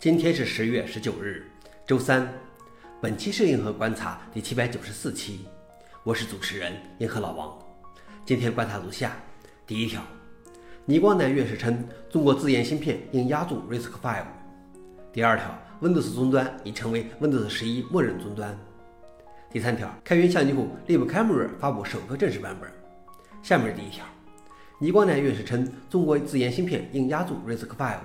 今天是十月十九日，周三。本期是银河观察第七百九十四期，我是主持人银河老王。今天观察如下：第一条，倪光南院士称中国自研芯片应压住 RISC-V。第二条，Windows 终端已成为 Windows 十一默认终端。第三条，开源相机库 libcamera 发布首个正式版本。下面第一条，倪光南院士称中国自研芯片应压住 RISC-V。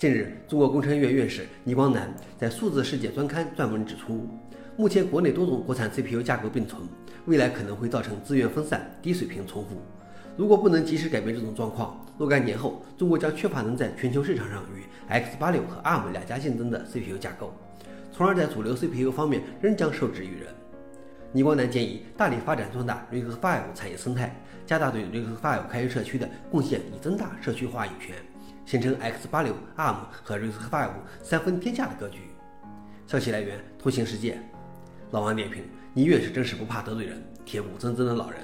近日，中国工程院院士倪光南在《数字世界》专刊撰文指出，目前国内多种国产 CPU 架构并存，未来可能会造成资源分散、低水平重复。如果不能及时改变这种状况，若干年后中国将缺乏能在全球市场上与 X86 和 ARM 两家竞争的 CPU 架构，从而在主流 CPU 方面仍将受制于人。倪光南建议大力发展壮大 RISC-V 产业生态，加大对 RISC-V 开源社区的贡献，以增大社区话语权。形成 X86、ARM 和 RISC-V 三分天下的格局。消息来源：通信世界。老王点评：你越是真是不怕得罪人，铁骨铮铮的老人。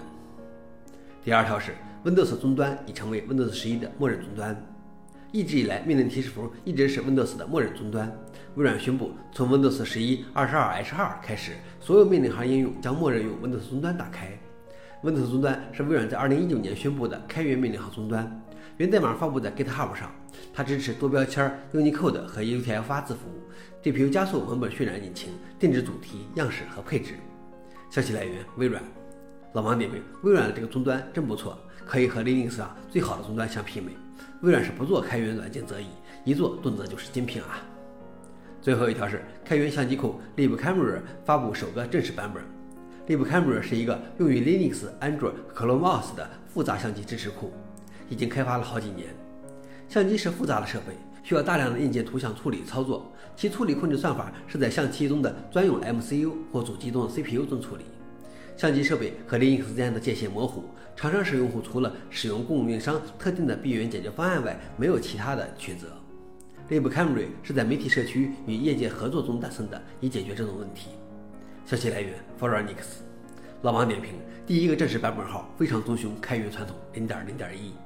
第二条是，Windows 终端已成为 Windows 十一的默认终端。一直以来，命令提示符一直是 Windows 的默认终端。微软宣布，从 Windows 十一 22H2 开始，所有命令行应用将默认用 Windows 终端打开。Windows 终端是微软在2019年宣布的开源命令行终端。源代码发布在 GitHub 上，它支持多标签 Unicode 和 UTF-8 字符，GPU 加速文本渲染引擎，定制主题、样式和配置。消息来源：微软。老王点评：微软的这个终端真不错，可以和 Linux 上最好的终端相媲美。微软是不做开源软件则已，一做动辄就是精品啊。最后一条是开源相机库 libcamera 发布首个正式版本。libcamera 是一个用于 Linux、Android、ChromeOS 的复杂相机支持库。已经开发了好几年。相机是复杂的设备，需要大量的硬件图像处理操作，其处理控制算法是在相机中的专用 MCU 或主机中的 CPU 中处理。相机设备和 Linux 之间的界限模糊，常常使用户除了使用供应商特定的闭源解决方案外，没有其他的选择。libcamera 是在媒体社区与业界合作中诞生的，以解决这种问题。消息来源 f o r u n i x 老王点评：第一个正式版本号非常遵循开源传统0.0.1。